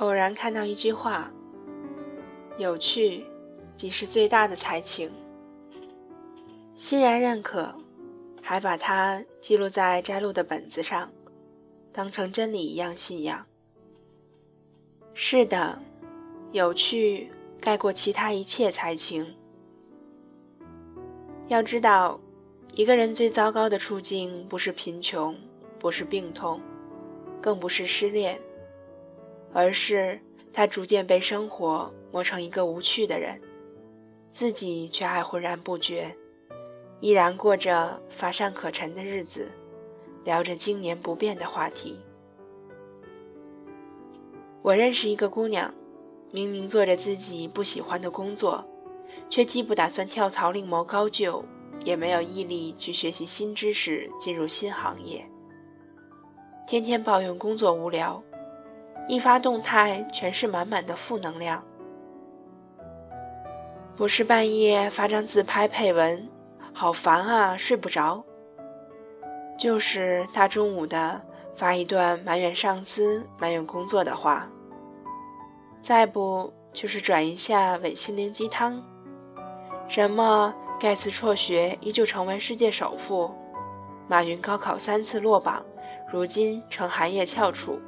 偶然看到一句话：“有趣，即是最大的才情。”欣然认可，还把它记录在摘录的本子上，当成真理一样信仰。是的，有趣盖过其他一切才情。要知道，一个人最糟糕的处境不是贫穷，不是病痛，更不是失恋。而是他逐渐被生活磨成一个无趣的人，自己却还浑然不觉，依然过着乏善可陈的日子，聊着经年不变的话题。我认识一个姑娘，明明做着自己不喜欢的工作，却既不打算跳槽另谋高就，也没有毅力去学习新知识进入新行业，天天抱怨工作无聊。一发动态全是满满的负能量，不是半夜发张自拍配文，好烦啊，睡不着。就是大中午的发一段埋怨上司、埋怨工作的话，再不就是转一下伪心灵鸡汤，什么盖茨辍学依旧成为世界首富，马云高考三次落榜，如今成寒夜翘楚。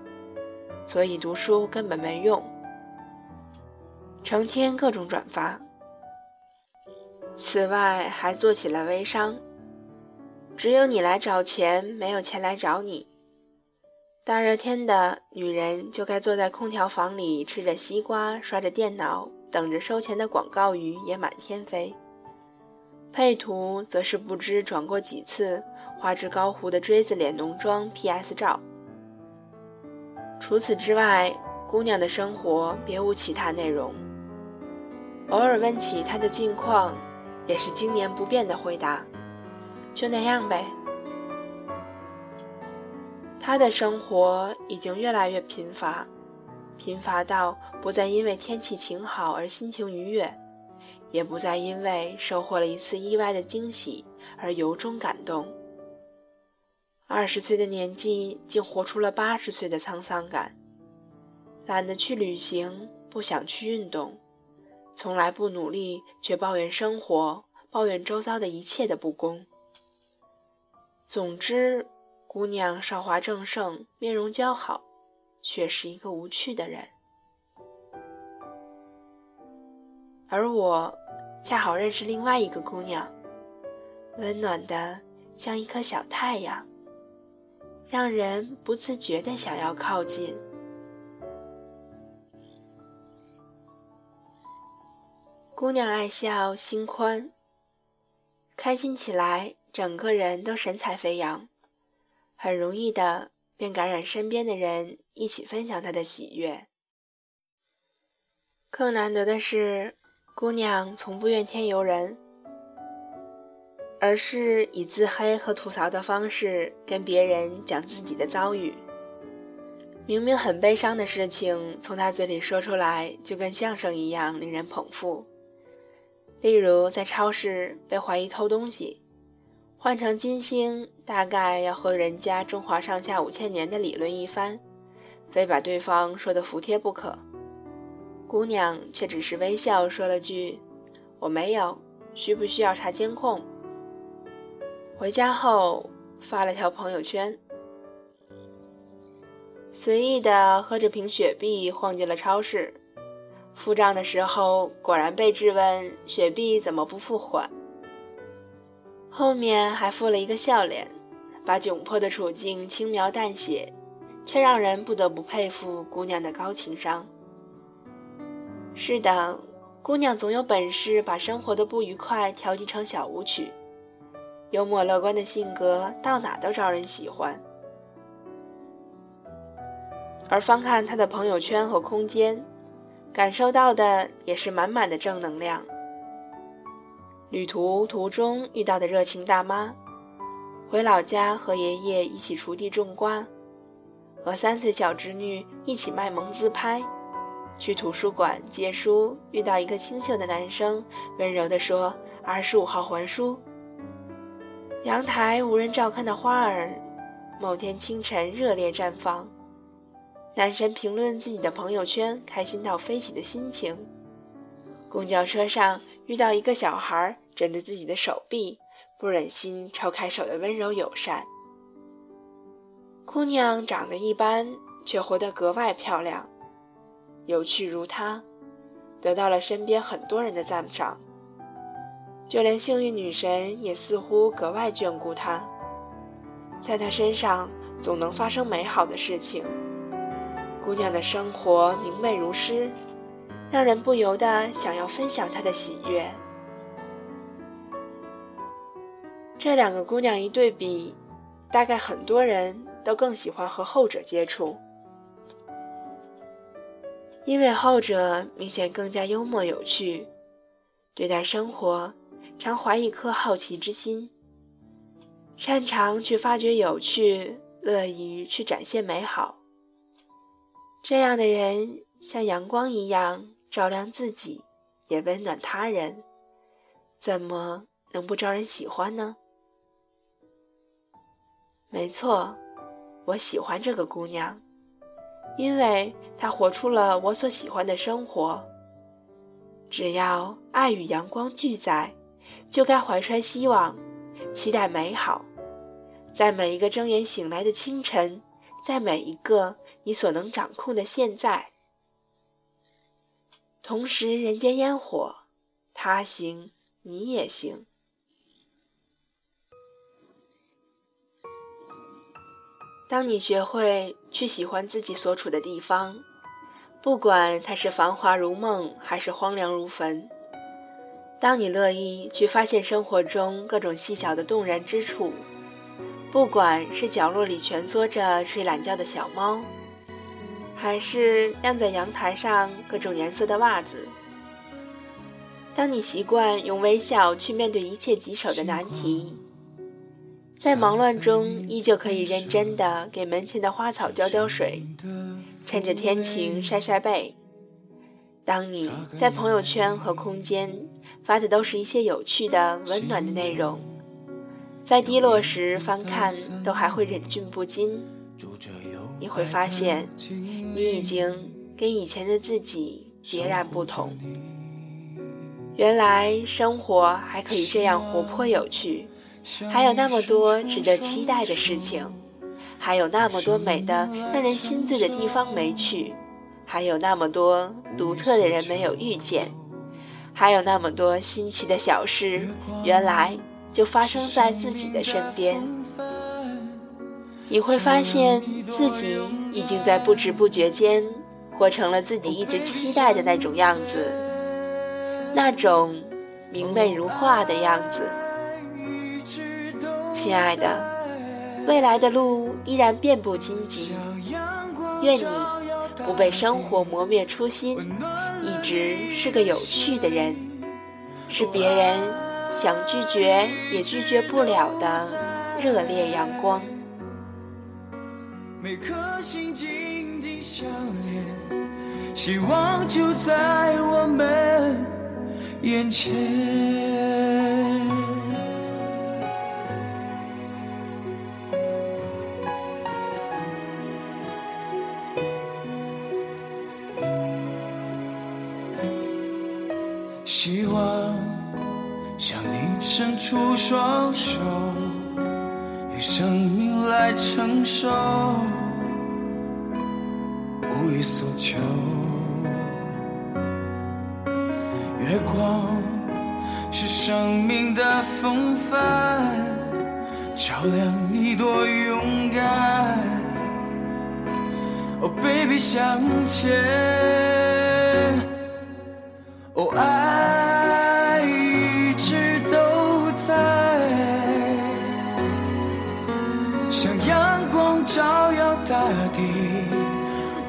所以读书根本没用，成天各种转发。此外还做起了微商，只有你来找钱，没有钱来找你。大热天的，女人就该坐在空调房里吃着西瓜，刷着电脑，等着收钱的广告语也满天飞。配图则是不知转过几次，画质高糊的锥子脸浓妆 PS 照。除此之外，姑娘的生活别无其他内容。偶尔问起她的近况，也是经年不变的回答：“就那样呗。”她的生活已经越来越贫乏，贫乏到不再因为天气晴好而心情愉悦，也不再因为收获了一次意外的惊喜而由衷感动。二十岁的年纪，竟活出了八十岁的沧桑感。懒得去旅行，不想去运动，从来不努力，却抱怨生活，抱怨周遭的一切的不公。总之，姑娘韶华正盛，面容姣好，却是一个无趣的人。而我，恰好认识另外一个姑娘，温暖的像一颗小太阳。让人不自觉的想要靠近。姑娘爱笑，心宽，开心起来，整个人都神采飞扬，很容易的便感染身边的人，一起分享她的喜悦。更难得的是，姑娘从不怨天尤人。而是以自黑和吐槽的方式跟别人讲自己的遭遇。明明很悲伤的事情，从他嘴里说出来，就跟相声一样令人捧腹。例如，在超市被怀疑偷东西，换成金星，大概要和人家中华上下五千年的理论一番，非把对方说得服帖不可。姑娘却只是微笑说了句：“我没有，需不需要查监控？”回家后发了条朋友圈，随意的喝着瓶雪碧晃进了超市，付账的时候果然被质问雪碧怎么不付款，后面还附了一个笑脸，把窘迫的处境轻描淡写，却让人不得不佩服姑娘的高情商。是的，姑娘总有本事把生活的不愉快调剂成小舞曲。幽默乐观的性格到哪都招人喜欢，而翻看他的朋友圈和空间，感受到的也是满满的正能量。旅途途中遇到的热情大妈，回老家和爷爷一起锄地种瓜，和三岁小侄女一起卖萌自拍，去图书馆借书遇到一个清秀的男生，温柔地说：“二十五号还书。”阳台无人照看的花儿，某天清晨热烈绽放，男神评论自己的朋友圈开心到飞起的心情。公交车上遇到一个小孩枕着自己的手臂，不忍心抽开手的温柔友善。姑娘长得一般，却活得格外漂亮，有趣如她，得到了身边很多人的赞赏。就连幸运女神也似乎格外眷顾她，在她身上总能发生美好的事情。姑娘的生活明媚如诗，让人不由得想要分享她的喜悦。这两个姑娘一对比，大概很多人都更喜欢和后者接触，因为后者明显更加幽默有趣，对待生活。常怀一颗好奇之心，擅长去发掘有趣，乐于去展现美好。这样的人像阳光一样照亮自己，也温暖他人，怎么能不招人喜欢呢？没错，我喜欢这个姑娘，因为她活出了我所喜欢的生活。只要爱与阳光俱在。就该怀揣希望，期待美好，在每一个睁眼醒来的清晨，在每一个你所能掌控的现在。同时，人间烟火，他行你也行。当你学会去喜欢自己所处的地方，不管它是繁华如梦，还是荒凉如坟。当你乐意去发现生活中各种细小的动人之处，不管是角落里蜷缩着睡懒觉的小猫，还是晾在阳台上各种颜色的袜子；当你习惯用微笑去面对一切棘手的难题，在忙乱中依旧可以认真的给门前的花草浇浇水，趁着天晴晒晒背。当你在朋友圈和空间发的都是一些有趣的、温暖的内容，在低落时翻看都还会忍俊不禁，你会发现，你已经跟以前的自己截然不同。原来生活还可以这样活泼有趣，还有那么多值得期待的事情，还有那么多美的让人心醉的地方没去。还有那么多独特的人没有遇见，还有那么多新奇的小事，原来就发生在自己的身边。你会发现自己已经在不知不觉间活成了自己一直期待的那种样子，那种明媚如画的样子。亲爱的，未来的路依然遍布荆棘，愿你。不被生活磨灭初心，一直是个有趣的人，是别人想拒绝也拒绝不了的热烈阳光。每颗心紧紧相连，希望就在我们眼前。出双手，用生命来承受，无欲所求。月光是生命的风帆，照亮你多勇敢。Oh baby，向前。Oh 爱。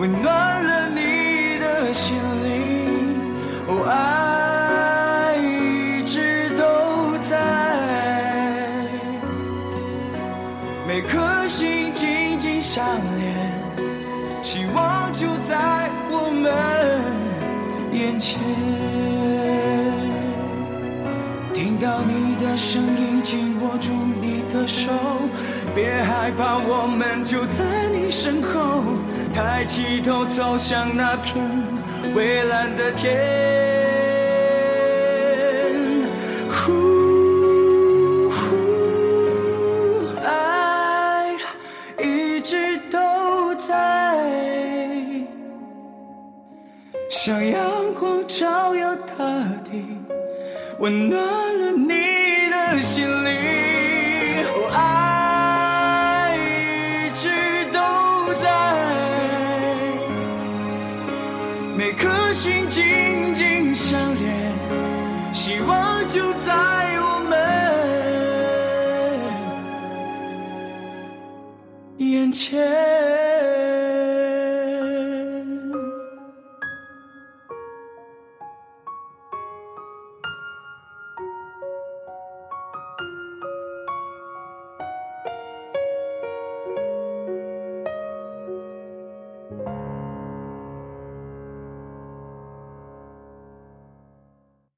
温暖了你的心灵，哦，爱一直都在，每颗心紧紧相连，希望就在我们眼前，听到你。的声音，紧握住你的手，别害怕，我们就在你身后。抬起头，走向那片蔚蓝的天。呼呼，爱一直都在，想要温暖了你的心灵，爱一直都在，每颗心紧紧相连，希望就在我们眼前。